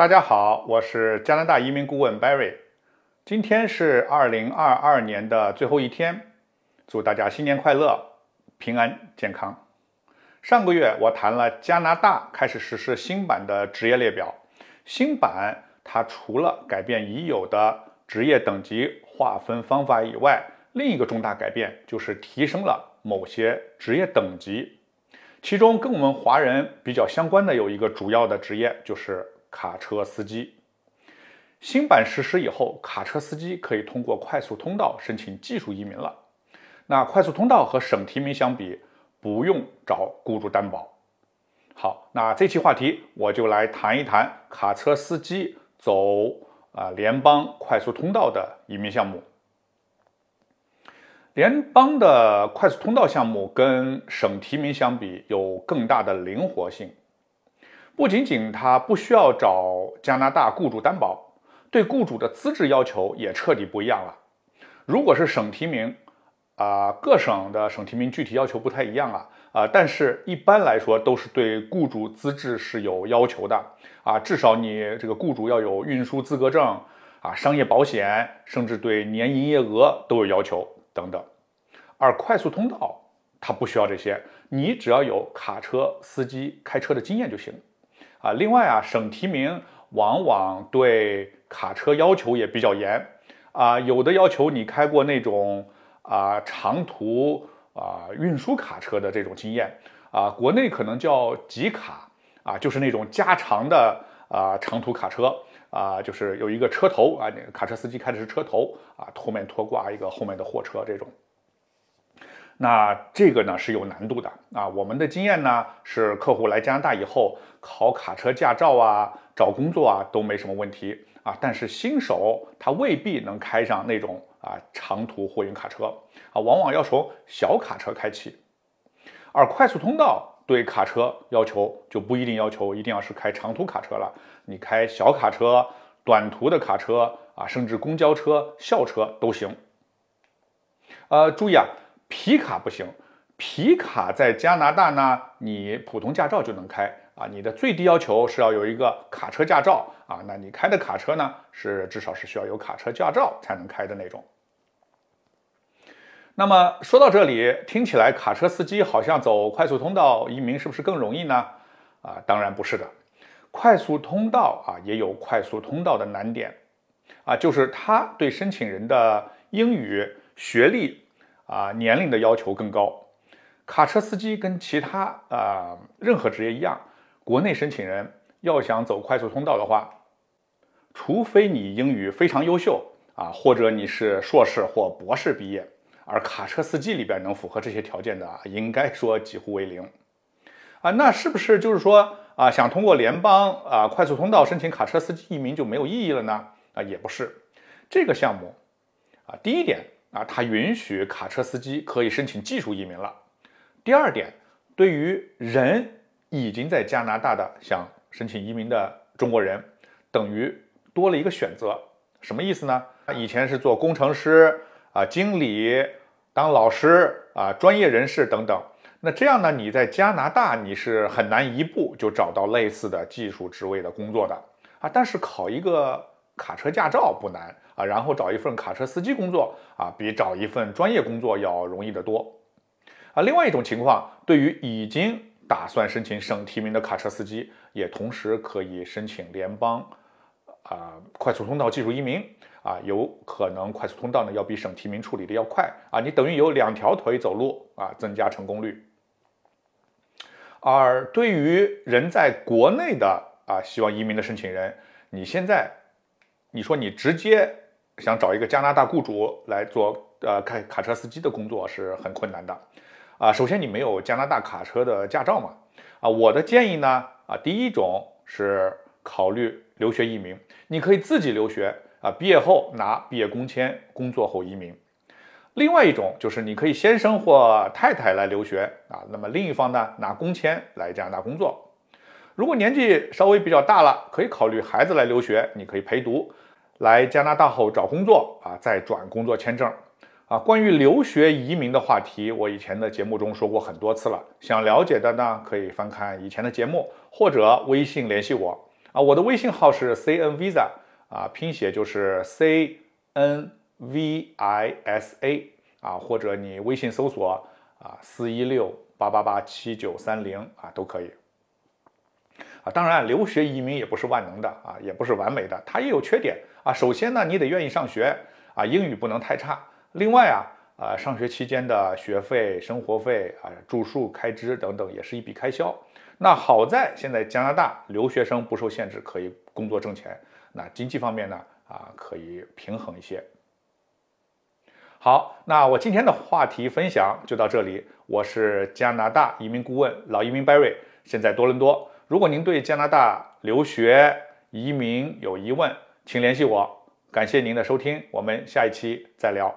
大家好，我是加拿大移民顾问 Barry。今天是二零二二年的最后一天，祝大家新年快乐，平安健康。上个月我谈了加拿大开始实施新版的职业列表，新版它除了改变已有的职业等级划分方法以外，另一个重大改变就是提升了某些职业等级，其中跟我们华人比较相关的有一个主要的职业就是卡车司机。新版实施以后，卡车司机可以通过快速通道申请技术移民了。那快速通道和省提名相比，不用找雇主担保。好，那这期话题我就来谈一谈卡车司机走啊联邦快速通道的移民项目。联邦的快速通道项目跟省提名相比有更大的灵活性，不仅仅它不需要找加拿大雇主担保。对雇主的资质要求也彻底不一样了。如果是省提名，啊，各省的省提名具体要求不太一样啊，啊，但是一般来说都是对雇主资质是有要求的啊，至少你这个雇主要有运输资格证啊，商业保险，甚至对年营业额都有要求等等。而快速通道它不需要这些，你只要有卡车司机开车的经验就行啊。另外啊，省提名往往对卡车要求也比较严啊，有的要求你开过那种啊长途啊运输卡车的这种经验啊，国内可能叫集卡啊，就是那种加长的啊长途卡车啊，就是有一个车头啊，那卡车司机开的是车头啊，后面拖挂一个后面的货车这种。那这个呢是有难度的啊，我们的经验呢是客户来加拿大以后考卡车驾照啊，找工作啊都没什么问题。啊，但是新手他未必能开上那种啊长途货运卡车啊，往往要从小卡车开起，而快速通道对卡车要求就不一定要求一定要是开长途卡车了，你开小卡车、短途的卡车啊，甚至公交车、校车都行。呃，注意啊，皮卡不行，皮卡在加拿大呢，你普通驾照就能开。啊，你的最低要求是要有一个卡车驾照啊，那你开的卡车呢，是至少是需要有卡车驾照才能开的那种。那么说到这里，听起来卡车司机好像走快速通道移民是不是更容易呢？啊，当然不是的，快速通道啊也有快速通道的难点啊，就是它对申请人的英语、学历啊、年龄的要求更高。卡车司机跟其他啊任何职业一样。国内申请人要想走快速通道的话，除非你英语非常优秀啊，或者你是硕士或博士毕业，而卡车司机里边能符合这些条件的，应该说几乎为零啊。那是不是就是说啊，想通过联邦啊快速通道申请卡车司机移民就没有意义了呢？啊，也不是。这个项目啊，第一点啊，它允许卡车司机可以申请技术移民了。第二点，对于人。已经在加拿大的想申请移民的中国人，等于多了一个选择。什么意思呢？以前是做工程师啊、经理、当老师啊、专业人士等等。那这样呢，你在加拿大你是很难一步就找到类似的技术职位的工作的啊。但是考一个卡车驾照不难啊，然后找一份卡车司机工作啊，比找一份专业工作要容易得多啊。另外一种情况，对于已经打算申请省提名的卡车司机，也同时可以申请联邦啊快速通道技术移民啊，有可能快速通道呢要比省提名处理的要快啊，你等于有两条腿走路啊，增加成功率。而对于人在国内的啊希望移民的申请人，你现在你说你直接想找一个加拿大雇主来做呃开卡车司机的工作是很困难的。啊，首先你没有加拿大卡车的驾照嘛？啊，我的建议呢，啊，第一种是考虑留学移民，你可以自己留学啊，毕业后拿毕业工签，工作后移民。另外一种就是你可以先生或太太来留学啊，那么另一方呢拿工签来加拿大工作。如果年纪稍微比较大了，可以考虑孩子来留学，你可以陪读，来加拿大后找工作啊，再转工作签证。啊，关于留学移民的话题，我以前的节目中说过很多次了。想了解的呢，可以翻看以前的节目，或者微信联系我。啊，我的微信号是 C N Visa 啊，拼写就是 C N V I S A 啊，或者你微信搜索啊四一六八八八七九三零啊都可以。啊，当然，留学移民也不是万能的啊，也不是完美的，它也有缺点啊。首先呢，你得愿意上学啊，英语不能太差。另外啊，呃，上学期间的学费、生活费啊、住宿开支等等，也是一笔开销。那好在现在加拿大留学生不受限制，可以工作挣钱。那经济方面呢，啊，可以平衡一些。好，那我今天的话题分享就到这里。我是加拿大移民顾问老移民 Barry，现在多伦多。如果您对加拿大留学移民有疑问，请联系我。感谢您的收听，我们下一期再聊。